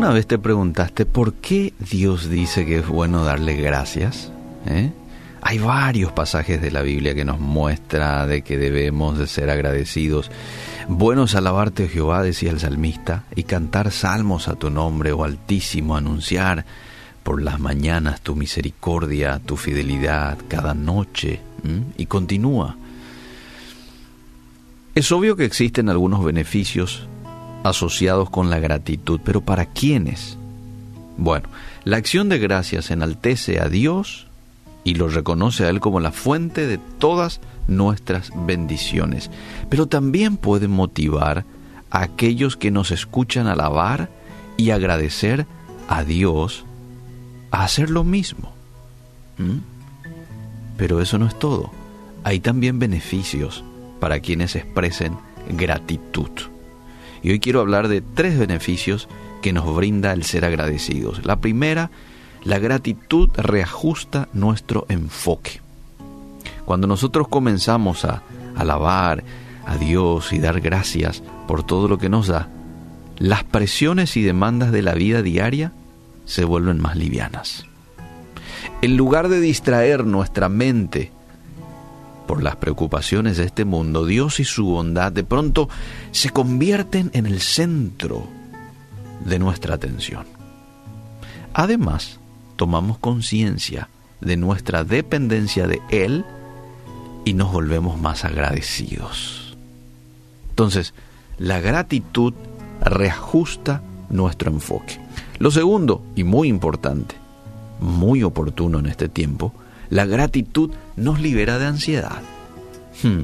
¿Alguna vez te preguntaste por qué Dios dice que es bueno darle gracias? ¿Eh? Hay varios pasajes de la Biblia que nos muestra de que debemos de ser agradecidos. Buenos alabarte, oh Jehová, decía el salmista, y cantar salmos a tu nombre, oh Altísimo, anunciar por las mañanas tu misericordia, tu fidelidad, cada noche. Y continúa. Es obvio que existen algunos beneficios asociados con la gratitud, pero ¿para quiénes? Bueno, la acción de gracias enaltece a Dios y lo reconoce a Él como la fuente de todas nuestras bendiciones, pero también puede motivar a aquellos que nos escuchan alabar y agradecer a Dios a hacer lo mismo. ¿Mm? Pero eso no es todo. Hay también beneficios para quienes expresen gratitud. Y hoy quiero hablar de tres beneficios que nos brinda el ser agradecidos. La primera, la gratitud reajusta nuestro enfoque. Cuando nosotros comenzamos a alabar a Dios y dar gracias por todo lo que nos da, las presiones y demandas de la vida diaria se vuelven más livianas. En lugar de distraer nuestra mente por las preocupaciones de este mundo, Dios y su bondad de pronto se convierten en el centro de nuestra atención. Además, tomamos conciencia de nuestra dependencia de Él y nos volvemos más agradecidos. Entonces, la gratitud reajusta nuestro enfoque. Lo segundo, y muy importante, muy oportuno en este tiempo, la gratitud nos libera de ansiedad. Hmm.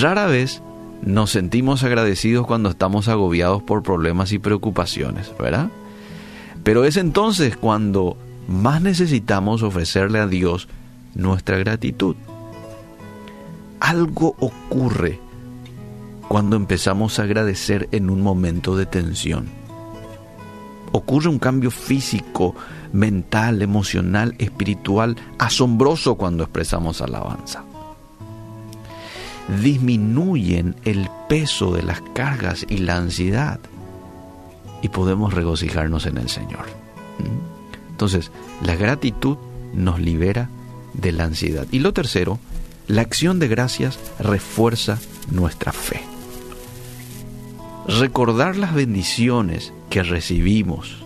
Rara vez nos sentimos agradecidos cuando estamos agobiados por problemas y preocupaciones, ¿verdad? Pero es entonces cuando más necesitamos ofrecerle a Dios nuestra gratitud. Algo ocurre cuando empezamos a agradecer en un momento de tensión. Ocurre un cambio físico, mental, emocional, espiritual, asombroso cuando expresamos alabanza. Disminuyen el peso de las cargas y la ansiedad y podemos regocijarnos en el Señor. ¿Mm? Entonces, la gratitud nos libera de la ansiedad. Y lo tercero, la acción de gracias refuerza nuestra fe. Recordar las bendiciones que recibimos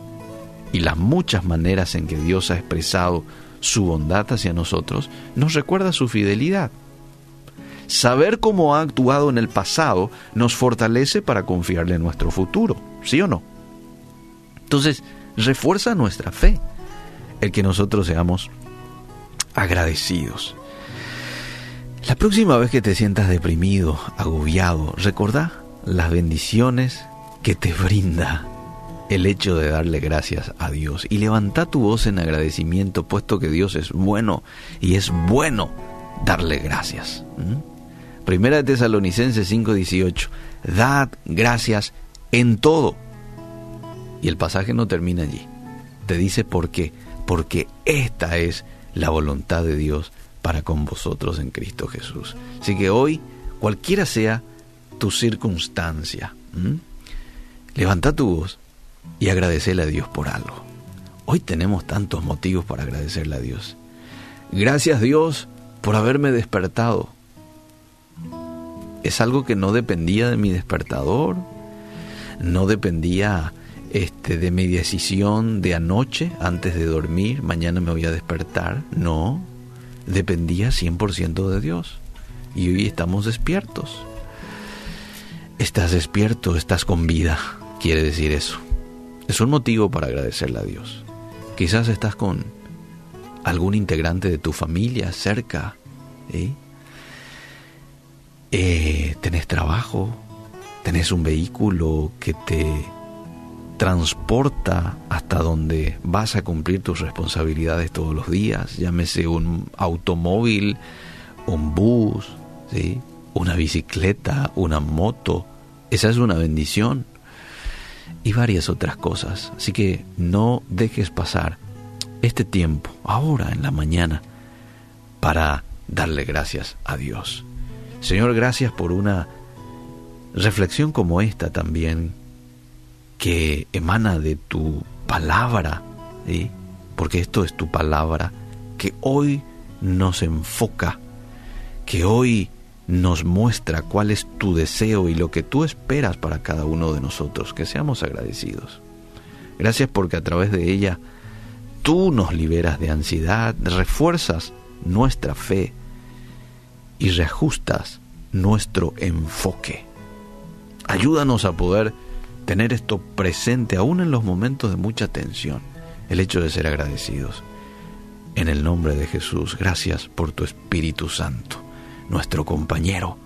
y las muchas maneras en que Dios ha expresado su bondad hacia nosotros, nos recuerda su fidelidad. Saber cómo ha actuado en el pasado nos fortalece para confiarle en nuestro futuro, ¿sí o no? Entonces, refuerza nuestra fe el que nosotros seamos agradecidos. La próxima vez que te sientas deprimido, agobiado, recordá las bendiciones que te brinda el hecho de darle gracias a Dios y levanta tu voz en agradecimiento, puesto que Dios es bueno y es bueno darle gracias. Primera de Tesalonicenses 5:18, dad gracias en todo. Y el pasaje no termina allí. Te dice por qué. Porque esta es la voluntad de Dios para con vosotros en Cristo Jesús. Así que hoy, cualquiera sea tu circunstancia, levanta tu voz y agradecerle a Dios por algo. Hoy tenemos tantos motivos para agradecerle a Dios. Gracias Dios por haberme despertado. Es algo que no dependía de mi despertador, no dependía este, de mi decisión de anoche antes de dormir, mañana me voy a despertar. No, dependía 100% de Dios. Y hoy estamos despiertos. Estás despierto, estás con vida, quiere decir eso. Es un motivo para agradecerle a Dios. Quizás estás con algún integrante de tu familia cerca. ¿eh? Eh, tenés trabajo, tenés un vehículo que te transporta hasta donde vas a cumplir tus responsabilidades todos los días, llámese un automóvil, un bus, ¿sí? una bicicleta, una moto. Esa es una bendición y varias otras cosas. Así que no dejes pasar este tiempo, ahora en la mañana, para darle gracias a Dios. Señor, gracias por una reflexión como esta también, que emana de tu palabra, porque esto es tu palabra, que hoy nos enfoca, que hoy nos muestra cuál es tu deseo y lo que tú esperas para cada uno de nosotros, que seamos agradecidos. Gracias porque a través de ella tú nos liberas de ansiedad, refuerzas nuestra fe y reajustas nuestro enfoque. Ayúdanos a poder tener esto presente aún en los momentos de mucha tensión, el hecho de ser agradecidos. En el nombre de Jesús, gracias por tu Espíritu Santo, nuestro compañero,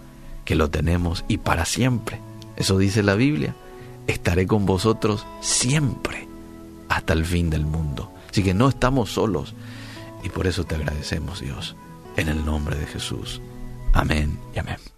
que lo tenemos y para siempre. Eso dice la Biblia. Estaré con vosotros siempre, hasta el fin del mundo. Así que no estamos solos y por eso te agradecemos, Dios, en el nombre de Jesús. Amén y amén.